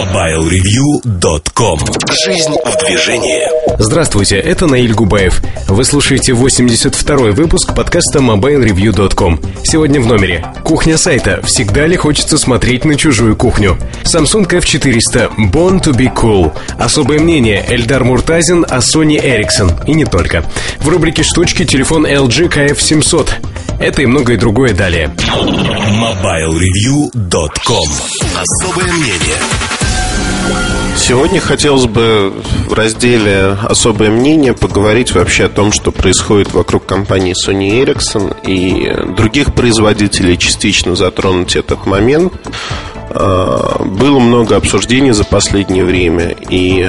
MobileReview.com Жизнь в движении Здравствуйте, это Наиль Губаев. Вы слушаете 82-й выпуск подкаста MobileReview.com. Сегодня в номере. Кухня сайта. Всегда ли хочется смотреть на чужую кухню? Samsung F400. Born to be cool. Особое мнение. Эльдар Муртазин о Sony Ericsson. И не только. В рубрике «Штучки» телефон LG KF700. Это и многое другое далее. MobileReview.com Особое мнение Сегодня хотелось бы в разделе «Особое мнение» поговорить вообще о том, что происходит вокруг компании Sony Ericsson и других производителей, частично затронуть этот момент. А, было много обсуждений за последнее время, и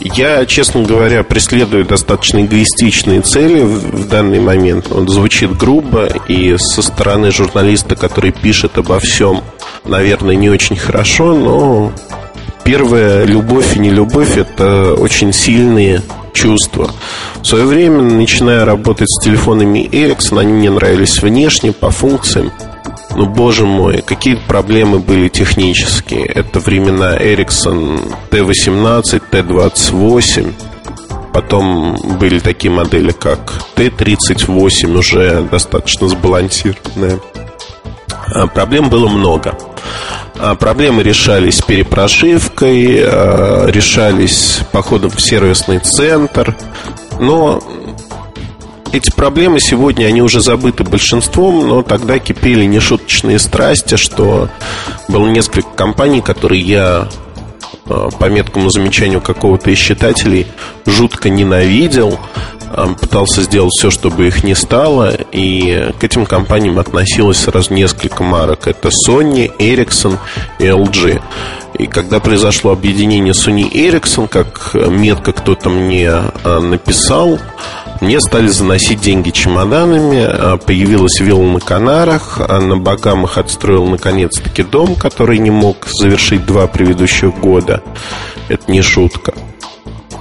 я, честно говоря, преследую достаточно эгоистичные цели в данный момент. Он звучит грубо, и со стороны журналиста, который пишет обо всем, наверное, не очень хорошо, но первая любовь и не любовь – это очень сильные чувства. В свое время, начиная работать с телефонами Ericsson, они мне нравились внешне, по функциям. Ну, боже мой, какие проблемы были технические. Это времена Ericsson T18, T28. Потом были такие модели, как T38, уже достаточно сбалансированная. А, проблем было много. А, проблемы решались перепрошивкой, а, решались походом в сервисный центр. Но эти проблемы сегодня, они уже забыты большинством, но тогда кипели нешуточные страсти, что было несколько компаний, которые я а, по меткому замечанию какого-то из читателей жутко ненавидел, пытался сделать все, чтобы их не стало, и к этим компаниям относилось сразу несколько марок. Это Sony, Ericsson и LG. И когда произошло объединение Sony Ericsson, как метко кто-то мне а, написал, мне стали заносить деньги чемоданами, а, появилась вилла на Канарах, а на Багамах отстроил наконец-таки дом, который не мог завершить два предыдущих года. Это не шутка.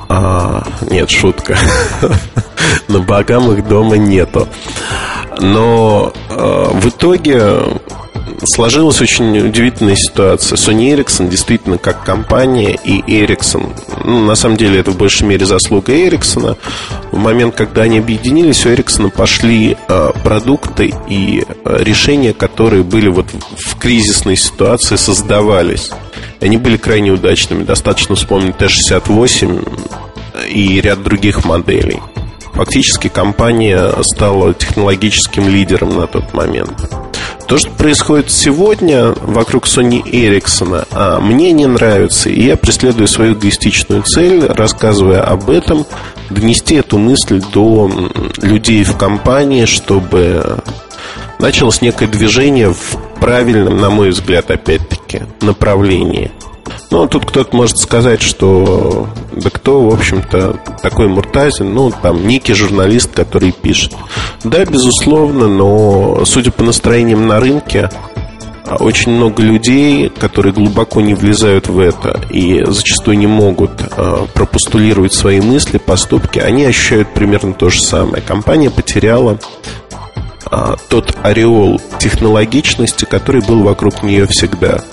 А, нет, шутка. На Багамах дома нету. Но э, в итоге сложилась очень удивительная ситуация. Sony Ericsson действительно как компания и Ericsson, ну, на самом деле это в большей мере заслуга Ericsson. В момент, когда они объединились, у Ericsson пошли э, продукты и э, решения, которые были вот в кризисной ситуации создавались. Они были крайне удачными. Достаточно вспомнить Т-68 и ряд других моделей. Фактически компания стала технологическим лидером на тот момент. То, что происходит сегодня вокруг Sony Ericsson, а, мне не нравится, и я преследую свою эгоистичную цель, рассказывая об этом, донести эту мысль до людей в компании, чтобы началось некое движение в правильном, на мой взгляд, опять-таки, направлении. Ну, тут кто-то может сказать, что да кто, в общем-то, такой Муртазин, ну, там, некий журналист, который пишет. Да, безусловно, но, судя по настроениям на рынке, очень много людей, которые глубоко не влезают в это и зачастую не могут э, пропостулировать свои мысли, поступки, они ощущают примерно то же самое. Компания потеряла э, тот ореол технологичности, который был вокруг нее всегда.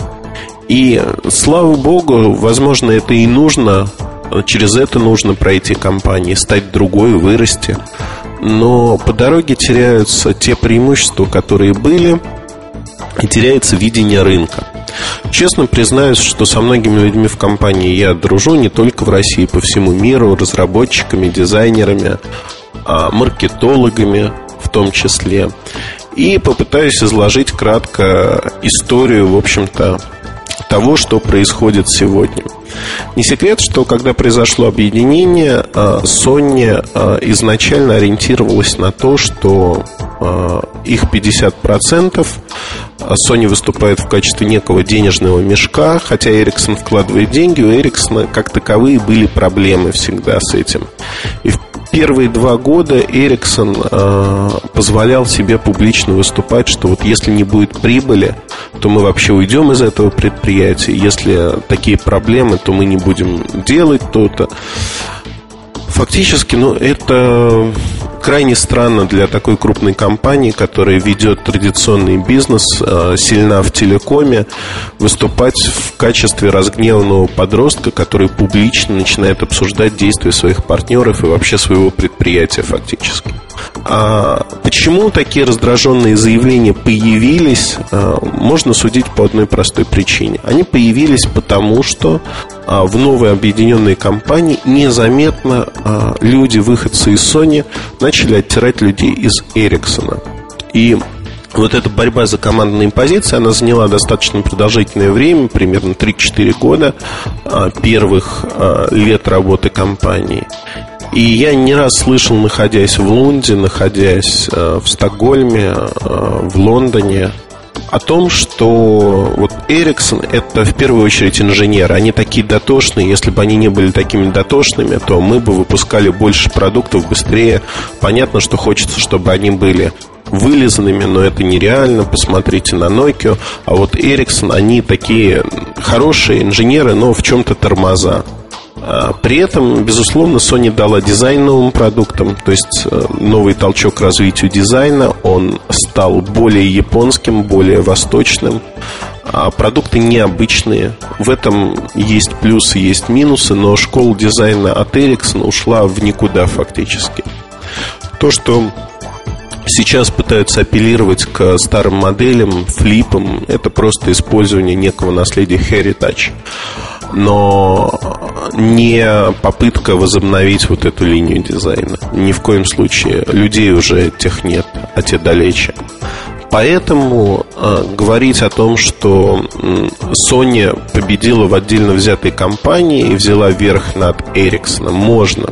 И слава богу, возможно, это и нужно, через это нужно пройти компании, стать другой, вырасти. Но по дороге теряются те преимущества, которые были, и теряется видение рынка. Честно признаюсь, что со многими людьми в компании я дружу не только в России, по всему миру, разработчиками, дизайнерами, а маркетологами в том числе. И попытаюсь изложить кратко историю, в общем-то, того, что происходит сегодня. Не секрет, что когда произошло объединение, а, Sony а, изначально ориентировалась на то, что а, их 50% Sony выступает в качестве некого денежного мешка, хотя Ericsson вкладывает деньги, у Ericsson как таковые были проблемы всегда с этим. И в первые два года Эриксон э, позволял себе публично выступать, что вот если не будет прибыли, то мы вообще уйдем из этого предприятия. Если такие проблемы, то мы не будем делать то-то. Фактически, ну, это крайне странно для такой крупной компании, которая ведет традиционный бизнес, э, сильна в телекоме, выступать в качестве разгневанного подростка, который публично начинает обсуждать действия своих партнеров и вообще своего предприятия фактически. А почему такие раздраженные заявления появились, а, можно судить по одной простой причине. Они появились потому, что в новой объединенной компании незаметно а, люди, выходцы из Sony, начали оттирать людей из Эриксона. И вот эта борьба за командные позиции, она заняла достаточно продолжительное время, примерно 3-4 года первых лет работы компании. И я не раз слышал, находясь в Лунде, находясь в Стокгольме, в Лондоне, о том, что вот Эриксон это в первую очередь инженеры. Они такие дотошные. Если бы они не были такими дотошными, то мы бы выпускали больше продуктов быстрее. Понятно, что хочется, чтобы они были вылизанными, но это нереально. Посмотрите на Nokia. А вот Ericsson, они такие хорошие инженеры, но в чем-то тормоза. А, при этом, безусловно, Sony дала дизайн новым продуктам, то есть э, новый толчок развитию дизайна, он стал более японским, более восточным. А продукты необычные. В этом есть плюсы, есть минусы, но школа дизайна от Ericsson ушла в никуда фактически. То, что сейчас пытаются апеллировать к старым моделям, флипам, это просто использование некого наследия Heritage но не попытка возобновить вот эту линию дизайна. Ни в коем случае. Людей уже тех нет, а те далече. Поэтому э, говорить о том, что Sony победила в отдельно взятой компании и взяла верх над Ericsson, можно.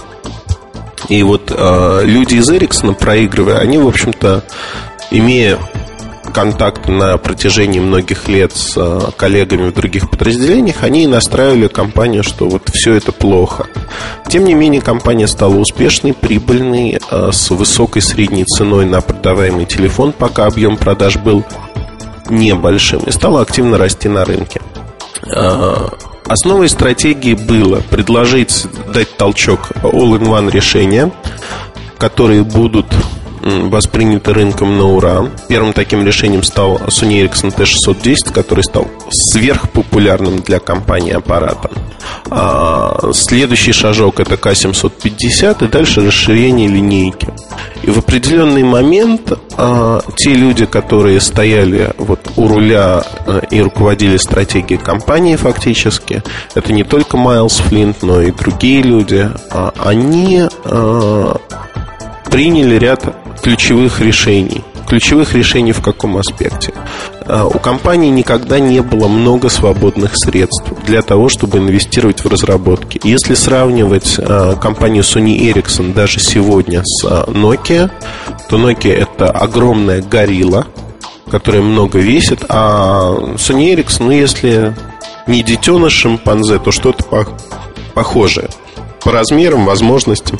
И вот э, люди из Ericsson, проигрывая, они, в общем-то, имея контакт на протяжении многих лет с э, коллегами в других подразделениях, они и настраивали компанию, что вот все это плохо. Тем не менее, компания стала успешной, прибыльной, э, с высокой средней ценой на продаваемый телефон, пока объем продаж был небольшим, и стала активно расти на рынке. Э, основой стратегии было предложить, дать толчок all-in-one решения, которые будут восприняты рынком на ура. Первым таким решением стал Sony Ericsson T610, который стал сверхпопулярным для компании аппаратом. А, следующий шажок это К750 и дальше расширение линейки. И в определенный момент а, те люди, которые стояли вот у руля а, и руководили стратегией компании фактически, это не только Майлз Флинт, но и другие люди, а, они а, приняли ряд ключевых решений. Ключевых решений в каком аспекте? А, у компании никогда не было много свободных средств для того, чтобы инвестировать в разработки. Если сравнивать а, компанию Sony Ericsson даже сегодня с а, Nokia, то Nokia это огромная горилла, которая много весит, а Sony Ericsson, ну если не детеныш шимпанзе, то что-то похожее по размерам, возможностям.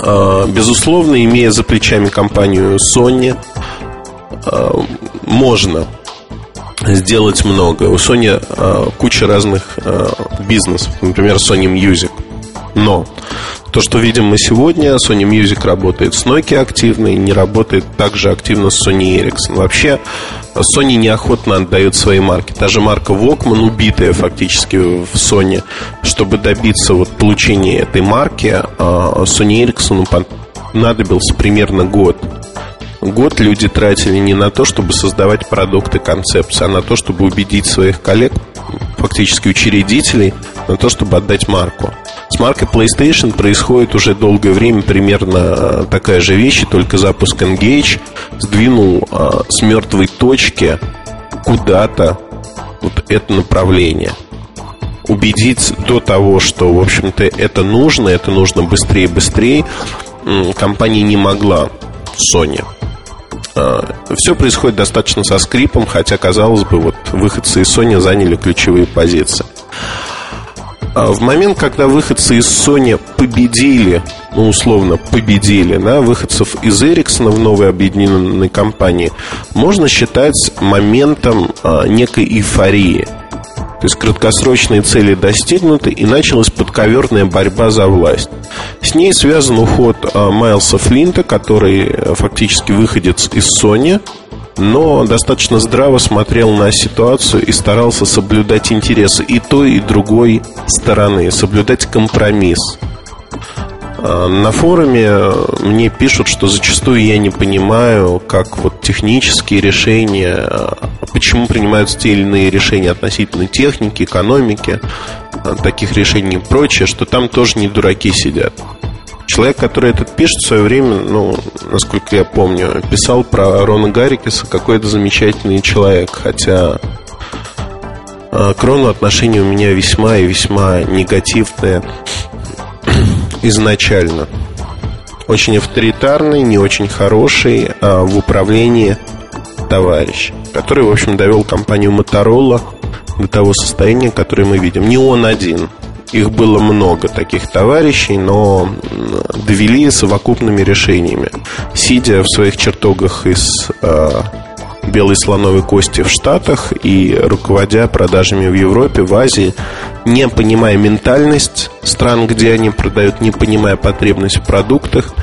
А, безусловно, имея за плечами компанию Sony, а, можно сделать много. У Sony а, куча разных бизнесов, например, Sony Music. Но то, что видим мы сегодня, Sony Music работает с Nokia активно и не работает так же активно с Sony Ericsson. Вообще, Sony неохотно отдает свои марки. Та же марка Walkman, убитая фактически в Sony, чтобы добиться вот получения этой марки, а, Sony Ericsson понадобился примерно год. Год люди тратили не на то, чтобы создавать продукты, концепции, а на то, чтобы убедить своих коллег, фактически учредителей, на то, чтобы отдать марку. С маркой PlayStation происходит уже долгое время примерно э, такая же вещь, только запуск Engage сдвинул а, с мертвой точки куда-то вот это направление. Убедить до того, что, в общем-то, это нужно, это нужно быстрее быстрее, компания не могла Sony. А, Все происходит достаточно со скрипом, хотя, казалось бы, вот выходцы из Sony заняли ключевые позиции. А в момент, когда выходцы из Sony победили, ну, условно, победили, да, выходцев из Ericsson в новой объединенной компании, можно считать моментом а, некой эйфории. То есть краткосрочные цели достигнуты и началась подковерная борьба за власть. С ней связан уход а, Майлса Флинта, который э, фактически выходец из Sony, но достаточно здраво смотрел на ситуацию и старался соблюдать интересы и той, и другой стороны, соблюдать компромисс. А, на форуме мне пишут, что зачастую я не понимаю, как вот технические решения, а, почему принимаются те или иные решения относительно техники, экономики, а, таких решений и прочее, что там тоже не дураки сидят. Человек, который этот пишет в свое время, ну, насколько я помню, писал про Рона Гаррикеса, какой это замечательный человек, хотя к Рону отношения у меня весьма и весьма негативные изначально. Очень авторитарный, не очень хороший а в управлении товарищ, который, в общем, довел компанию Motorola до того состояния, которое мы видим. Не он один. Их было много таких товарищей, но довели совокупными решениями. Сидя в своих чертогах из э, белой слоновой кости в Штатах и руководя продажами в Европе, в Азии, не понимая ментальность стран, где они продают, не понимая потребность в продуктах,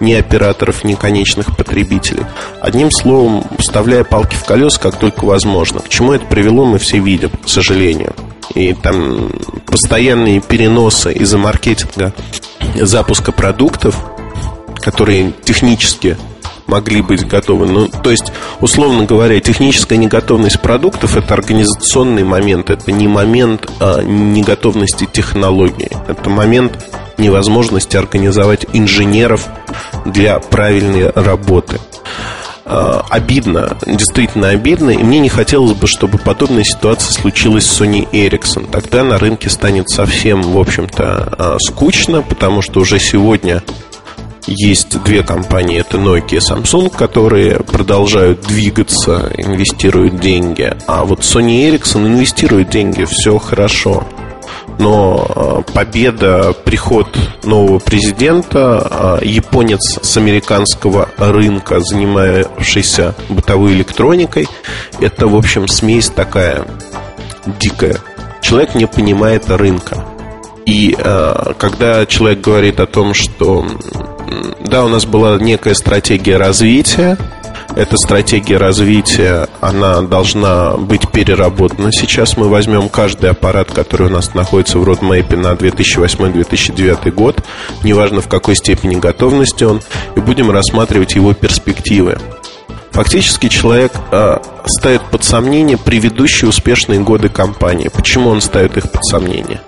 ни операторов, ни конечных потребителей. Одним словом, вставляя палки в колеса, как только возможно. К чему это привело, мы все видим, к сожалению. И там постоянные переносы из-за маркетинга запуска продуктов, которые технически могли быть готовы. Ну, то есть, условно говоря, техническая неготовность продуктов – это организационный момент, это не момент а, неготовности технологии, это момент невозможности организовать инженеров для правильной работы. А, обидно, действительно обидно, и мне не хотелось бы, чтобы подобная ситуация случилась с Sony Ericsson. Тогда на рынке станет совсем, в общем-то, а, скучно, потому что уже сегодня есть две компании, это Nokia и Samsung, которые продолжают двигаться, инвестируют деньги. А вот Sony Ericsson инвестирует деньги, все хорошо. Но а, победа, приход нового президента, а, японец с американского рынка, занимающийся бытовой электроникой, это, в общем, смесь такая дикая. Человек не понимает рынка. И э, когда человек говорит о том, что да, у нас была некая стратегия развития. Эта стратегия развития, она должна быть переработана. Сейчас мы возьмем каждый аппарат, который у нас находится в родмейпе на 2008-2009 год, неважно в какой степени готовности он, и будем рассматривать его перспективы. Фактически человек э, ставит под сомнение предыдущие успешные годы компании. Почему он ставит их под сомнение?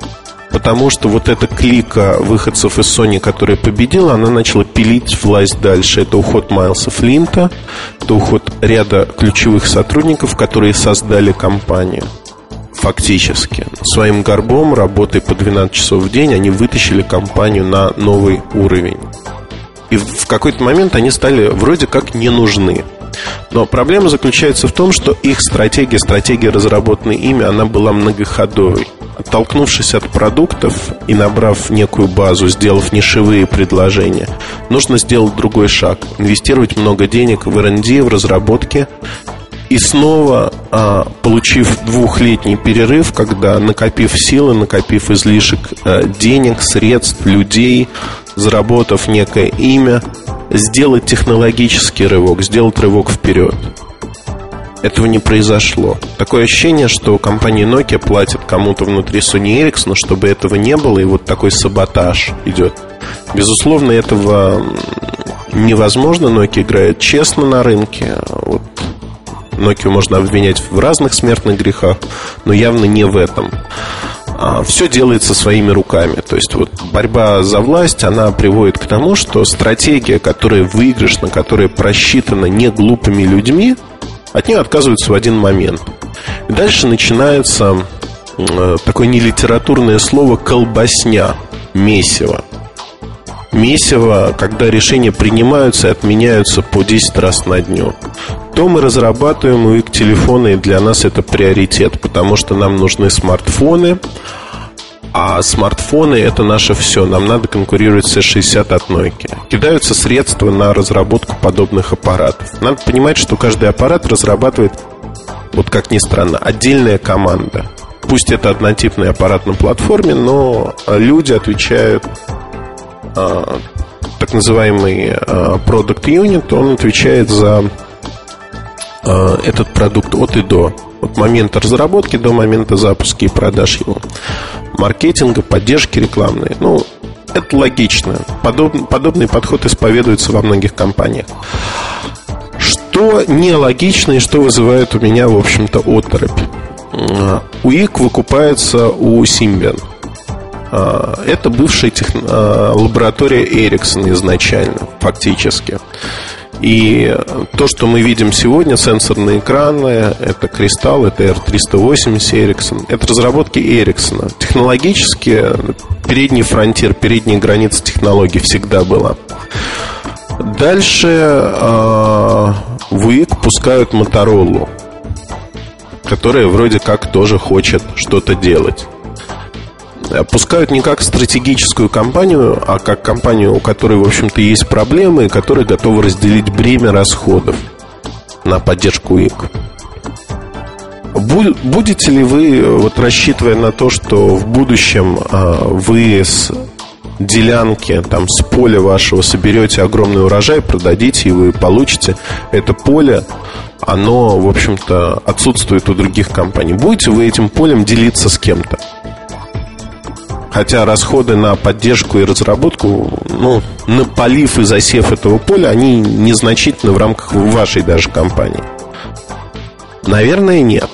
Потому что вот эта клика выходцев из Sony, которая победила, она начала пилить власть дальше. Это уход Майлса Флинта, это уход ряда ключевых сотрудников, которые создали компанию. Фактически. Своим горбом, работой по 12 часов в день, они вытащили компанию на новый уровень. И в какой-то момент они стали вроде как не нужны. Но проблема заключается в том, что их стратегия, стратегия, разработанная ими, она была многоходовой. Оттолкнувшись от продуктов и набрав некую базу, сделав нишевые предложения, нужно сделать другой шаг. Инвестировать много денег в R&D, в разработке и снова, а, получив двухлетний перерыв, когда накопив силы, накопив излишек а, денег, средств, людей, заработав некое имя, сделать технологический рывок, сделать рывок вперед. Этого не произошло. Такое ощущение, что компания Nokia платит кому-то внутри Sony Ericsson, чтобы этого не было, и вот такой саботаж идет. Безусловно, этого невозможно. Nokia играет честно на рынке. Вот Nokia можно обвинять в разных смертных грехах, но явно не в этом. А, все делается своими руками. То есть вот борьба за власть, она приводит к тому, что стратегия, которая выигрышна, которая просчитана не глупыми людьми, от нее отказываются в один момент. И дальше начинается э, такое нелитературное слово «колбасня», «месиво». Месиво, когда решения принимаются и отменяются по 10 раз на дню. То мы разрабатываем их телефоны, и для нас это приоритет, потому что нам нужны смартфоны, а смартфоны это наше все. Нам надо конкурировать с S60 от Nokia. Кидаются средства на разработку подобных аппаратов. Надо понимать, что каждый аппарат разрабатывает, вот как ни странно, отдельная команда. Пусть это однотипный аппарат на платформе, но люди отвечают а, так называемый а, Product Unit, он отвечает за а, этот продукт от и до. От момента разработки до момента запуска и продаж его. Маркетинга, поддержки рекламной. Ну, это логично. Подоб, подобный подход исповедуется во многих компаниях. Что нелогично и что вызывает у меня, в общем-то, оторопь. УИК выкупается у Symbian. А, это бывшая тех... Лаборатория Ericsson изначально, фактически. И то, что мы видим сегодня, сенсорные экраны, это Кристалл, это R380 Ericsson, это разработки Ericsson. Технологически передний фронтир, передняя граница технологий всегда была. Дальше э, в УИК пускают Моторолу которая вроде как тоже хочет что-то делать. Пускают не как стратегическую компанию, а как компанию, у которой, в общем-то, есть проблемы, и которая готова разделить бремя расходов на поддержку ИК. Будете ли вы, вот рассчитывая на то, что в будущем а, вы с делянки, там, с поля вашего соберете огромный урожай, продадите, и вы получите это поле оно, в общем-то, отсутствует у других компаний. Будете вы этим полем делиться с кем-то? Хотя расходы на поддержку и разработку, ну, на полив и засев этого поля, они незначительны в рамках вашей даже компании. Наверное, нет.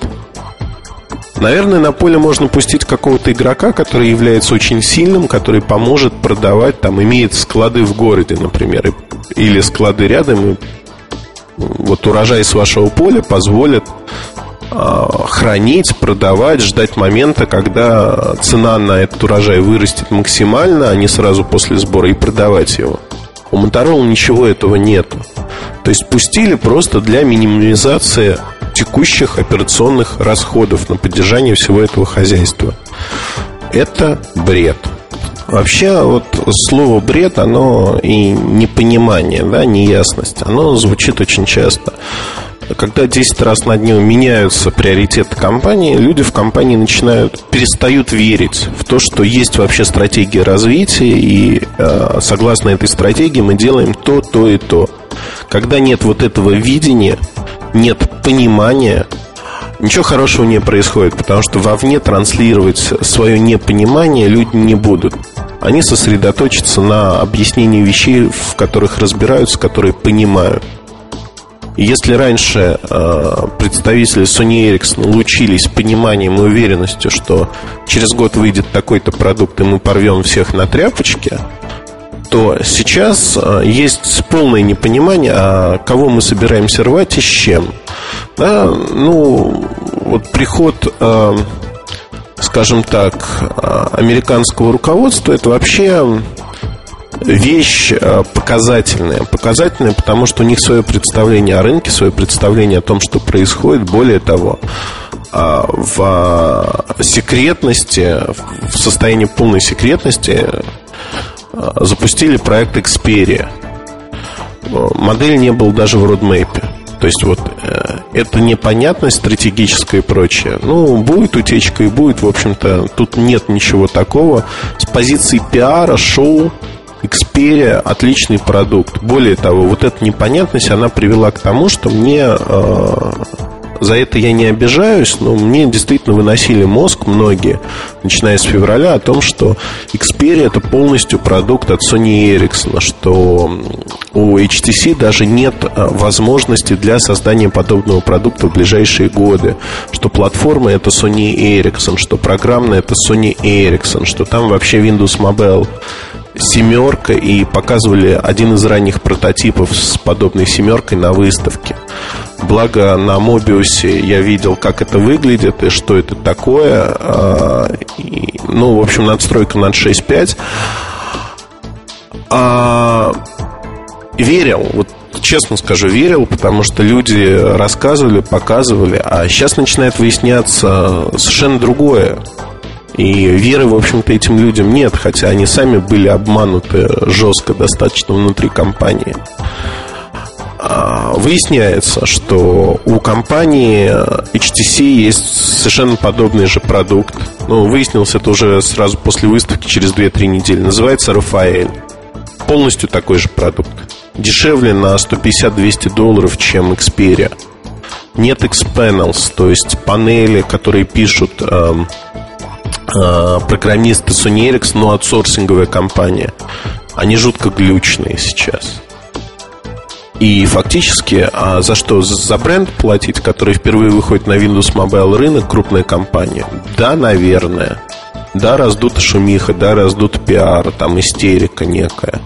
Наверное, на поле можно пустить какого-то игрока, который является очень сильным, который поможет продавать, там, имеет склады в городе, например, или склады рядом, и вот урожай с вашего поля позволит хранить, продавать, ждать момента, когда цена на этот урожай вырастет максимально, а не сразу после сбора, и продавать его. У Motorola ничего этого нету. То есть пустили просто для минимизации текущих операционных расходов на поддержание всего этого хозяйства. Это бред. Вообще, вот слово бред, оно и непонимание, да, неясность, оно звучит очень часто. Когда 10 раз на дню меняются приоритеты компании, люди в компании начинают, перестают верить в то, что есть вообще стратегия развития, и э, согласно этой стратегии мы делаем то, то и то. Когда нет вот этого видения, нет понимания, ничего хорошего не происходит, потому что вовне транслировать свое непонимание люди не будут. Они сосредоточатся на объяснении вещей, в которых разбираются, которые понимают. Если раньше э, представители Sony Ericsson лучились пониманием и уверенностью, что через год выйдет такой-то продукт, и мы порвем всех на тряпочке, то сейчас э, есть полное непонимание, а кого мы собираемся рвать и с чем. Да, ну, вот приход, э, скажем так, э, американского руководства это вообще вещь э, показательная. Показательная, потому что у них свое представление о рынке, свое представление о том, что происходит. Более того, в секретности, в состоянии полной секретности запустили проект Xperia. Модель не был даже в родмейпе. То есть вот э, это непонятность стратегическая и прочее. Ну, будет утечка и будет, в общем-то, тут нет ничего такого. С позиции пиара, шоу, Xperia отличный продукт. Более того, вот эта непонятность, она привела к тому, что мне э, за это я не обижаюсь, но мне действительно выносили мозг многие, начиная с февраля, о том, что Xperia это полностью продукт от Sony Ericsson, что у HTC даже нет а, возможности для создания подобного продукта в ближайшие годы, что платформа это Sony Ericsson, что программная это Sony Ericsson, что там вообще Windows Mobile семерка и показывали один из ранних прототипов с подобной семеркой на выставке. Благо на Мобиусе я видел, как это выглядит и что это такое. А, и, ну, в общем, надстройка над 6.5. А, верил, вот честно скажу, верил, потому что люди рассказывали, показывали, а сейчас начинает выясняться совершенно другое. И веры, в общем-то, этим людям нет, хотя они сами были обмануты жестко достаточно внутри компании. а, выясняется, что у компании HTC есть совершенно подобный же продукт. Ну, выяснилось это уже сразу после выставки, через 2-3 недели. Называется Рафаэль. Полностью такой же продукт. Дешевле на 150-200 долларов, чем Xperia. Нет Xpanels, то есть панели, которые пишут э, э, программисты Sony Ericsson, но аутсорсинговая компания. Они жутко глючные сейчас. И фактически, а за что? За бренд платить, который впервые выходит на Windows Mobile рынок, крупная компания? Да, наверное. Да, раздута шумиха, да, раздут пиар, там истерика некая.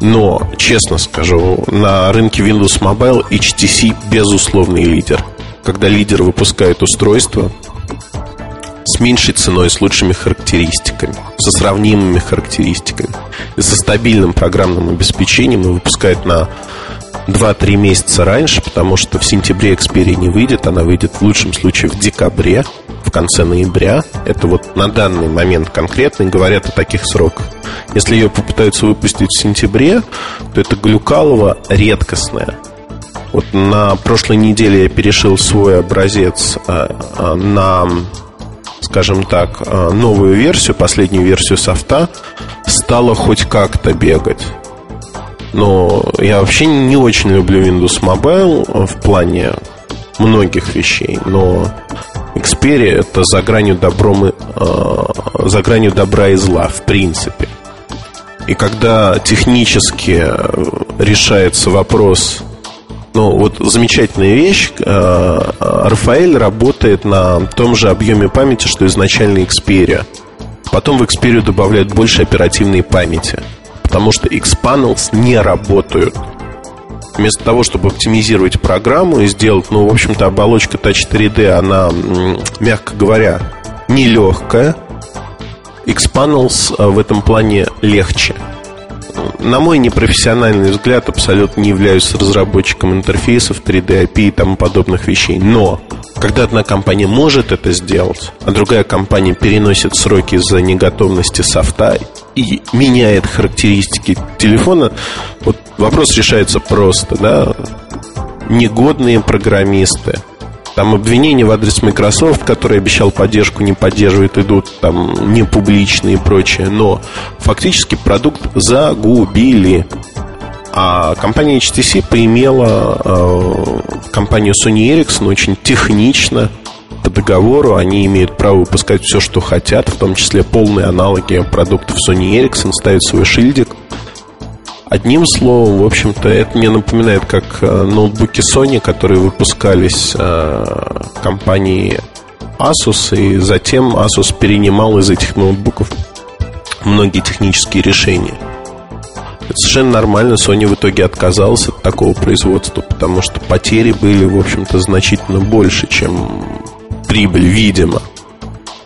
Но, честно скажу, на рынке Windows Mobile HTC безусловный лидер. Когда лидер выпускает устройство с меньшей ценой, с лучшими характеристиками, со сравнимыми характеристиками и со стабильным программным обеспечением и выпускает на 2-3 месяца раньше, потому что в сентябре Xperia не выйдет, она выйдет в лучшем случае в декабре, в конце ноября. Это вот на данный момент конкретно говорят о таких сроках. Если ее попытаются выпустить в сентябре, то это глюкалово редкостная. Вот на прошлой неделе я перешил свой образец э, э, на, скажем так, э, новую версию, последнюю версию софта, стало хоть как-то бегать. Но я вообще не очень люблю Windows Mobile в плане многих вещей, но Xperia это за гранью добром э, за гранью добра и зла, в принципе. И когда технически решается вопрос, ну вот замечательная вещь, э, Рафаэль работает на том же объеме памяти, что изначально Xperia. Потом в Xperia добавляют больше оперативной памяти потому что Xpanels не работают. Вместо того, чтобы оптимизировать программу и сделать, ну, в общем-то, оболочка Touch 3D, она, мягко говоря, нелегкая. Xpanels э, в этом плане легче. На мой непрофессиональный взгляд, абсолютно не являюсь разработчиком интерфейсов 3D API и тому подобных вещей. Но когда одна компания может это сделать, а другая компания переносит сроки из-за неготовности софта и меняет характеристики телефона, вот вопрос решается просто, да, негодные программисты. Там обвинения в адрес Microsoft, который обещал поддержку, не поддерживает, идут там не публичные и прочее. Но фактически продукт загубили. А компания HTC поимела э, компанию Sony Ericsson очень технично по договору. Они имеют право выпускать все, что хотят, в том числе полные аналоги продуктов Sony Ericsson, ставить свой шильдик. Одним словом, в общем-то, это мне напоминает как э, ноутбуки Sony, которые выпускались э, компанией Asus, и затем Asus перенимал из этих ноутбуков многие технические решения. Это совершенно нормально. Sony в итоге отказался от такого производства, потому что потери были, в общем-то, значительно больше, чем прибыль, видимо.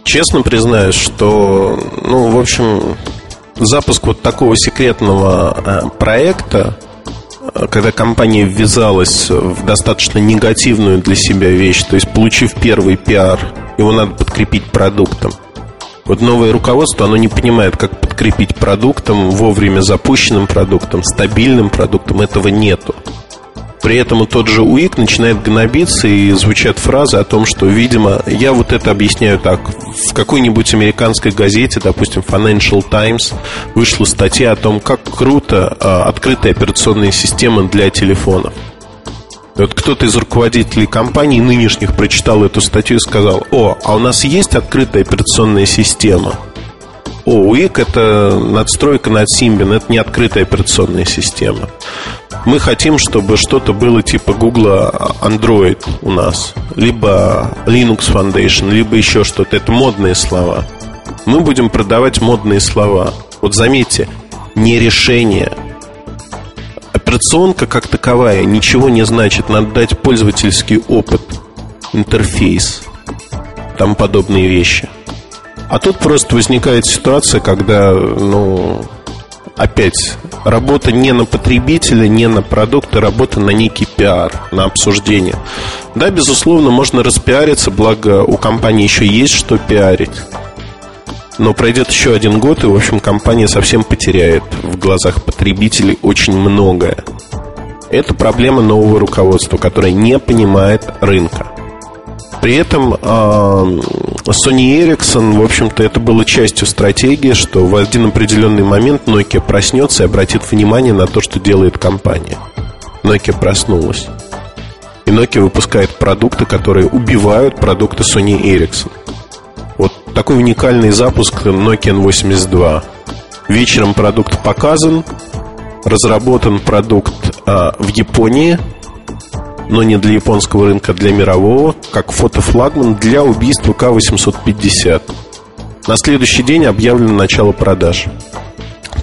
Честно признаюсь, что, ну, в общем, запуск вот такого секретного э, проекта, э, когда компания ввязалась в достаточно негативную для себя вещь, то есть получив первый пиар, его надо подкрепить продуктом – вот новое руководство, оно не понимает, как подкрепить продуктом, вовремя запущенным продуктом, стабильным продуктом. Этого нету. При этом тот же УИК начинает гнобиться и звучат фразы о том, что, видимо, я вот это объясняю так. В какой-нибудь американской газете, допустим, Financial Times, вышла статья о том, как круто а, открытая операционная система для телефонов. Вот кто-то из руководителей компании нынешних прочитал эту статью и сказал, о, а у нас есть открытая операционная система. О, УИК это надстройка над Symbian, это не открытая операционная система. Мы хотим, чтобы что-то было типа Google Android у нас, либо Linux Foundation, либо еще что-то. Это модные слова. Мы будем продавать модные слова. Вот заметьте, не решение – Операционка как таковая ничего не значит. Надо дать пользовательский опыт, интерфейс, там подобные вещи. А тут просто возникает ситуация, когда, ну, опять, работа не на потребителя, не на продукт, а работа на некий пиар, на обсуждение. Да, безусловно, можно распиариться, благо у компании еще есть что пиарить. Но пройдет еще один год, и, в общем, компания совсем потеряет в глазах потребителей очень многое. Это проблема нового руководства, которое не понимает рынка. При этом а, Sony Ericsson, в общем-то, это было частью стратегии, что в один определенный момент Nokia проснется и обратит внимание на то, что делает компания. Nokia проснулась. И Nokia выпускает продукты, которые убивают продукты Sony Ericsson. Вот такой уникальный запуск Nokia N82. Вечером продукт показан, разработан продукт а, в Японии, но не для японского рынка, для мирового, как фотофлагман для убийства К-850. На следующий день объявлено начало продаж.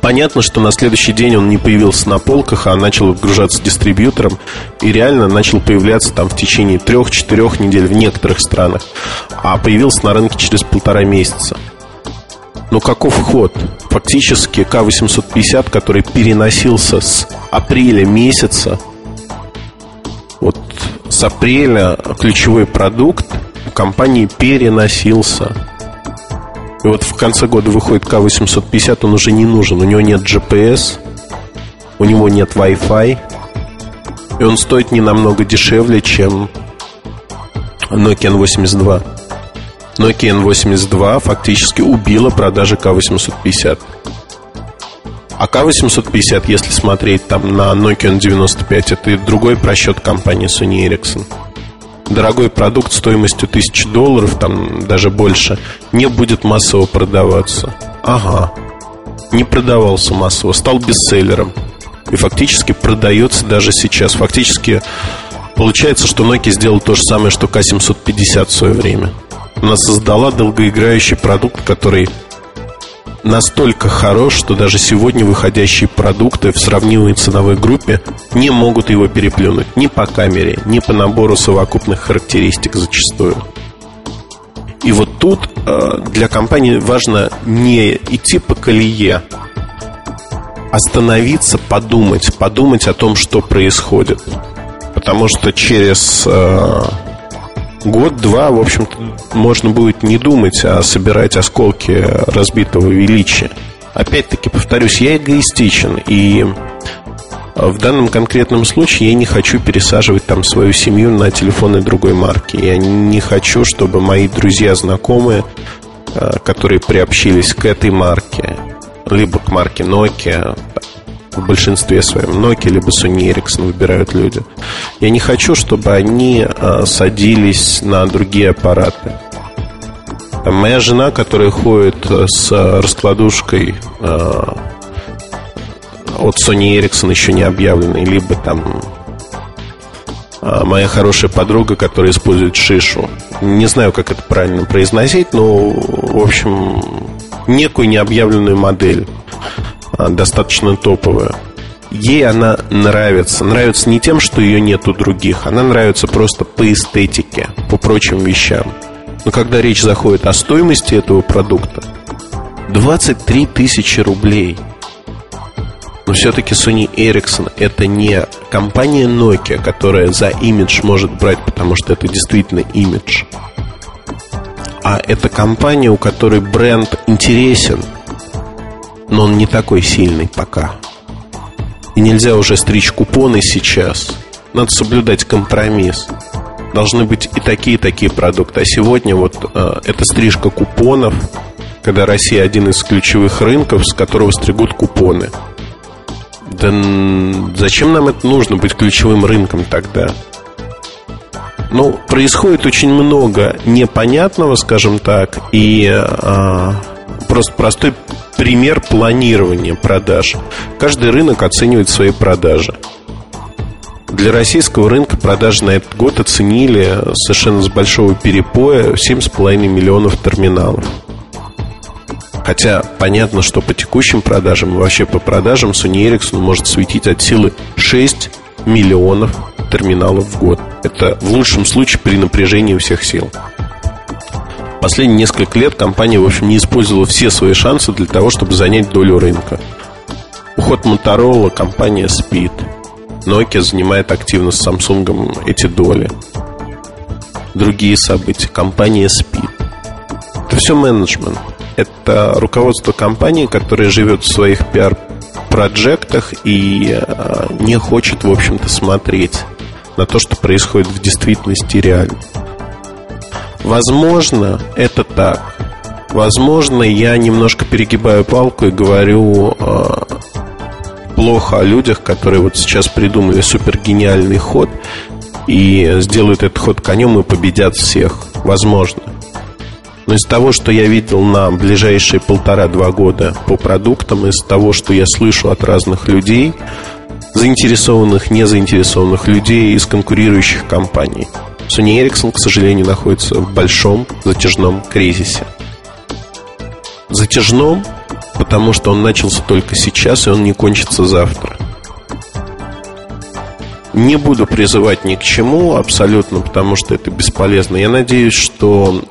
Понятно, что на следующий день он не появился на полках, а начал отгружаться дистрибьютором и реально начал появляться там в течение трех-четырех недель в некоторых странах, а появился на рынке через полтора месяца. Но каков ход? Фактически К-850, который переносился с апреля месяца, вот с апреля ключевой продукт у компании переносился и вот в конце года выходит К850, он уже не нужен. У него нет GPS, у него нет Wi-Fi, и он стоит не намного дешевле, чем Nokia N82. Nokia N82 фактически убила продажи К850. А К850, если смотреть там на Nokia N95, это другой просчет компании Sony Ericsson дорогой продукт стоимостью 1000 долларов, там даже больше, не будет массово продаваться. Ага. Не продавался массово, стал бестселлером. И фактически продается даже сейчас. Фактически получается, что Nokia сделал то же самое, что К-750 в свое время. Она создала долгоиграющий продукт, который настолько хорош, что даже сегодня выходящие продукты в сравнимой ценовой группе не могут его переплюнуть ни по камере, ни по набору совокупных характеристик зачастую. И вот тут э, для компании важно не идти по колее, остановиться, подумать, подумать о том, что происходит. Потому что через э, год-два, в общем-то, можно будет не думать, а собирать осколки разбитого величия. Опять-таки, повторюсь, я эгоистичен, и в данном конкретном случае я не хочу пересаживать там свою семью на телефоны другой марки. Я не хочу, чтобы мои друзья, знакомые, э, которые приобщились к этой марке, либо к марке Nokia, в большинстве своем Nokia либо Sony Ericsson выбирают люди. Я не хочу, чтобы они а, садились на другие аппараты. Моя жена, которая ходит э, с раскладушкой а, от Sony Ericsson еще не объявленной, либо там а, моя хорошая подруга, которая использует шишу. Не знаю, как это правильно произносить, но, в общем, некую необъявленную модель а, достаточно топовая. Ей она нравится. Нравится не тем, что ее нет у других. Она нравится просто по эстетике, по прочим вещам. Но когда речь заходит о стоимости этого продукта, 23 тысячи рублей. Но все-таки Sony Ericsson это не компания Nokia, которая за имидж может брать, потому что это действительно имидж. А это компания, у которой бренд интересен – но он не такой сильный пока. И нельзя уже стричь купоны сейчас. Надо соблюдать компромисс. Должны быть и такие, и такие продукты. А сегодня вот э, эта стрижка купонов, когда Россия один из ключевых рынков, с которого стригут купоны. Да зачем нам это нужно быть ключевым рынком тогда? Ну, происходит очень много непонятного, скажем так, и э, просто простой пример планирования продаж. Каждый рынок оценивает свои продажи. Для российского рынка продажи на этот год оценили совершенно с большого перепоя 7,5 миллионов терминалов. Хотя понятно, что по текущим продажам и вообще по продажам Sony Ericsson может светить от силы 6 миллионов терминалов в год. Это в лучшем случае при напряжении всех сил. Последние несколько лет компания, в общем, не использовала все свои шансы для того, чтобы занять долю рынка. Уход Motorola, компания спит. Nokia занимает активно с Samsung эти доли. Другие события. Компания спит. Это все менеджмент. Это руководство компании, которое живет в своих пиар проектах и э, не хочет, в общем-то, смотреть на то, что происходит в действительности реально. Возможно, это так. Возможно, я немножко перегибаю палку и говорю э, плохо о людях, которые вот сейчас придумали супер гениальный ход и сделают этот ход конем и победят всех. Возможно. Но из того, что я видел на ближайшие полтора-два года по продуктам, из того, что я слышу от разных людей, заинтересованных, незаинтересованных людей из конкурирующих компаний, Sony Ericsson, к сожалению, находится в большом затяжном кризисе. Затяжном, потому что он начался только сейчас, и он не кончится завтра. Не буду призывать ни к чему абсолютно, потому что это бесполезно. Я надеюсь, что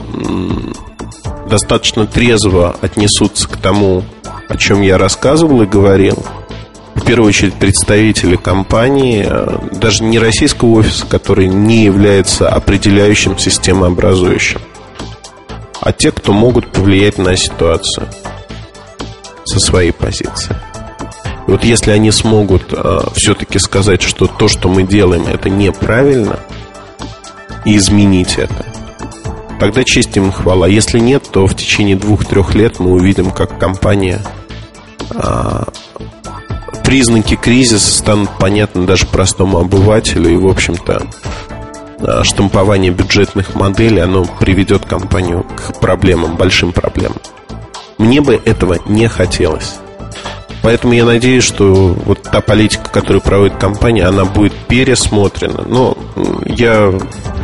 достаточно трезво отнесутся к тому, о чем я рассказывал и говорил. В первую очередь представители компании, э, даже не российского офиса, который не является определяющим системообразующим, а те, кто могут повлиять на ситуацию со своей позиции. И вот если они смогут э, все-таки сказать, что то, что мы делаем, это неправильно, и изменить это, тогда честь им хвала. Если нет, то в течение двух-трех лет мы увидим, как компания э, признаки кризиса станут понятны даже простому обывателю, и, в общем-то, э, штампование бюджетных моделей, оно приведет компанию к проблемам, большим проблемам. Мне бы этого не хотелось. Поэтому я надеюсь, что вот та политика, которую проводит компания, она будет пересмотрена. Но я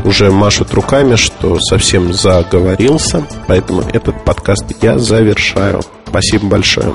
уже машут руками, что совсем заговорился, поэтому этот подкаст я завершаю. Спасибо большое.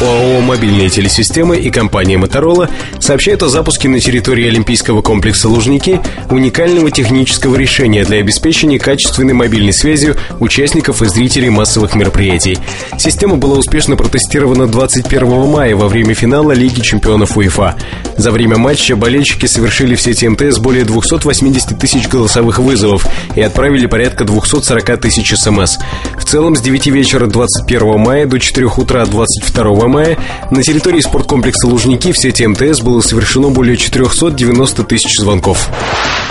ОАО «Мобильные телесистемы» и компания «Моторола» сообщают о запуске на территории Олимпийского комплекса «Лужники» уникального технического решения для обеспечения качественной мобильной связью участников и зрителей массовых мероприятий. Система была успешно протестирована 21 мая во время финала Лиги чемпионов УЕФА. За время матча болельщики совершили в сети МТС более 280 тысяч голосовых вызовов и отправили порядка 240 тысяч СМС. В целом с 9 вечера 21 мая до 4 утра 22 мая на территории спорткомплекса Лужники в сети МТС было совершено более 490 тысяч звонков.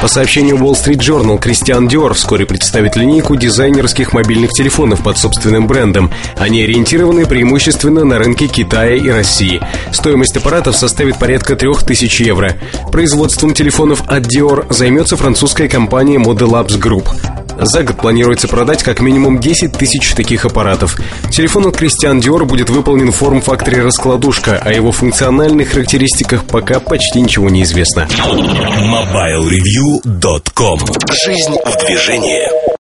По сообщению Wall Street Journal, Кристиан Диор вскоре представит линейку дизайнерских мобильных телефонов под собственным брендом. Они ориентированы преимущественно на рынки Китая и России. Стоимость аппаратов составит порядка 3000 евро. Производством телефонов от Dior займется французская компания Model Labs Group. За год планируется продать как минимум 10 тысяч таких аппаратов. Телефон от Christian Dior будет выполнен в форм-факторе раскладушка, о его функциональных характеристиках пока почти ничего не известно. MobileReview.com Жизнь в движении.